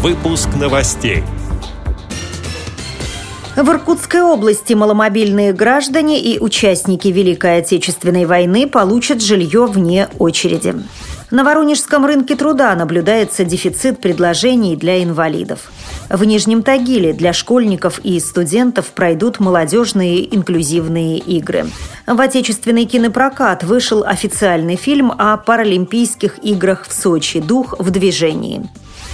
Выпуск новостей. В Иркутской области маломобильные граждане и участники Великой Отечественной войны получат жилье вне очереди. На Воронежском рынке труда наблюдается дефицит предложений для инвалидов. В Нижнем Тагиле для школьников и студентов пройдут молодежные инклюзивные игры. В отечественный кинопрокат вышел официальный фильм о Паралимпийских играх в Сочи «Дух в движении».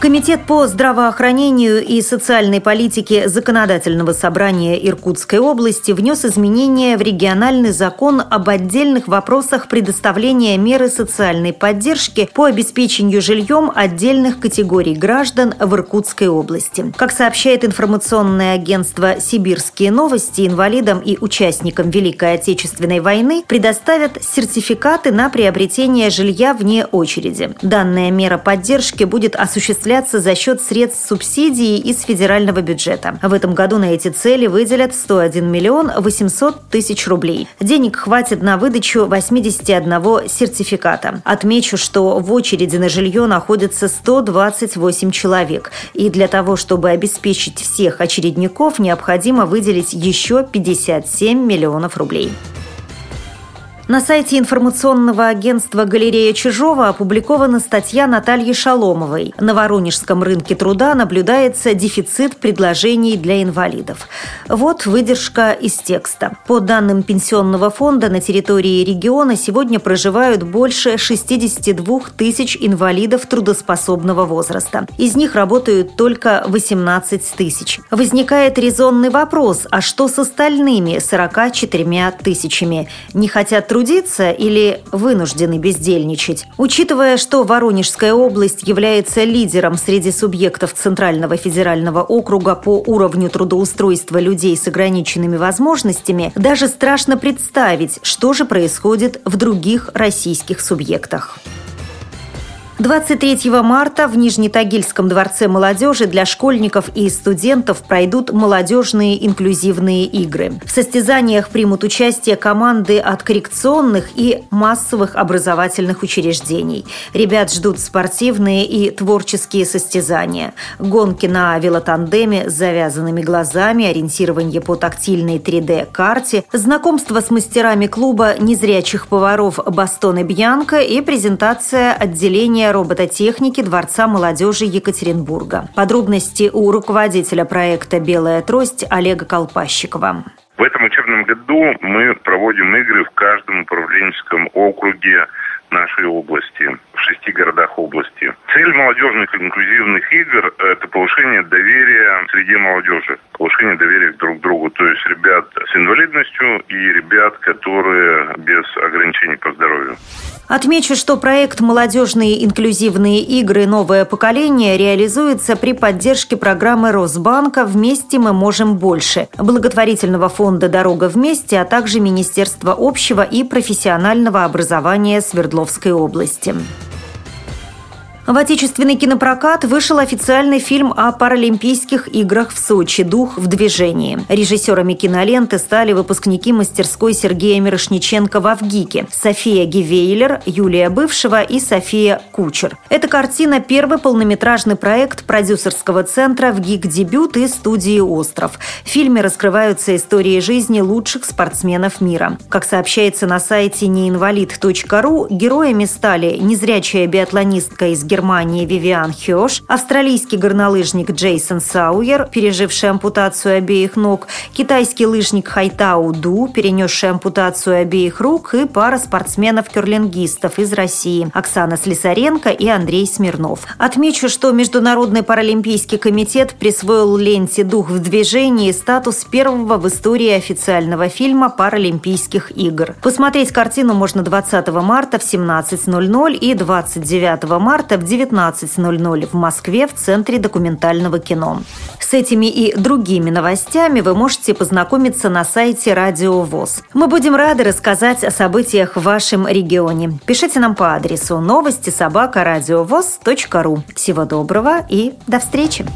Комитет по здравоохранению и социальной политике Законодательного собрания Иркутской области внес изменения в региональный закон об отдельных вопросах предоставления меры социальной поддержки по обеспечению жильем отдельных категорий граждан в Иркутской области. Как сообщает информационное агентство «Сибирские новости», инвалидам и участникам Великой Отечественной войны предоставят сертификаты на приобретение жилья вне очереди. Данная мера поддержки будет осуществляться осуществляться за счет средств субсидии из федерального бюджета. В этом году на эти цели выделят 101 миллион 800 тысяч рублей. Денег хватит на выдачу 81 сертификата. Отмечу, что в очереди на жилье находится 128 человек. И для того, чтобы обеспечить всех очередников, необходимо выделить еще 57 миллионов рублей. На сайте информационного агентства «Галерея Чижова» опубликована статья Натальи Шаломовой. На Воронежском рынке труда наблюдается дефицит предложений для инвалидов. Вот выдержка из текста. По данным Пенсионного фонда, на территории региона сегодня проживают больше 62 тысяч инвалидов трудоспособного возраста. Из них работают только 18 тысяч. Возникает резонный вопрос, а что с остальными 44 тысячами? Не хотят трудиться или вынуждены бездельничать. Учитывая, что Воронежская область является лидером среди субъектов Центрального федерального округа по уровню трудоустройства людей с ограниченными возможностями, даже страшно представить, что же происходит в других российских субъектах. 23 марта в Нижнетагильском дворце молодежи для школьников и студентов пройдут молодежные инклюзивные игры. В состязаниях примут участие команды от коррекционных и массовых образовательных учреждений. Ребят ждут спортивные и творческие состязания. Гонки на велотандеме с завязанными глазами, ориентирование по тактильной 3D-карте, знакомство с мастерами клуба незрячих поваров «Бастон и Бьянка» и презентация отделения управления робототехники Дворца молодежи Екатеринбурга. Подробности у руководителя проекта «Белая трость» Олега Колпащикова. В этом учебном году мы проводим игры в каждом управленческом округе нашей области, в шести городах области. Цель молодежных инклюзивных игр – это повышение доверия среди молодежи, повышение доверия друг к другу, то есть ребят с инвалидностью и ребят, которые без ограничений по здоровью. Отмечу, что проект «Молодежные инклюзивные игры. Новое поколение» реализуется при поддержке программы Росбанка «Вместе мы можем больше», благотворительного фонда «Дорога вместе», а также Министерства общего и профессионального образования Свердловской области. В отечественный кинопрокат вышел официальный фильм о Паралимпийских играх в Сочи «Дух в движении». Режиссерами киноленты стали выпускники мастерской Сергея Мирошниченко в Авгике София Гивейлер, Юлия Бывшего и София Кучер. Эта картина – первый полнометражный проект продюсерского центра в ГИК-дебют и студии «Остров». В фильме раскрываются истории жизни лучших спортсменов мира. Как сообщается на сайте неинвалид.ру, героями стали незрячая биатлонистка из Германии Вивиан Хёш, австралийский горнолыжник Джейсон Сауер, переживший ампутацию обеих ног, китайский лыжник Хайтау Ду, перенесший ампутацию обеих рук, и пара спортсменов-керлингистов из России Оксана Слесаренко и Андрей Смирнов. Отмечу, что Международный паралимпийский комитет присвоил ленте «Дух в движении» статус первого в истории официального фильма Паралимпийских игр. Посмотреть картину можно 20 марта в 17.00 и 29 марта в 19.00 в Москве в Центре документального кино. С этими и другими новостями вы можете познакомиться на сайте Радио ВОЗ. Мы будем рады рассказать о событиях в вашем регионе. Пишите нам по адресу новости собака ру. Всего доброго и до встречи!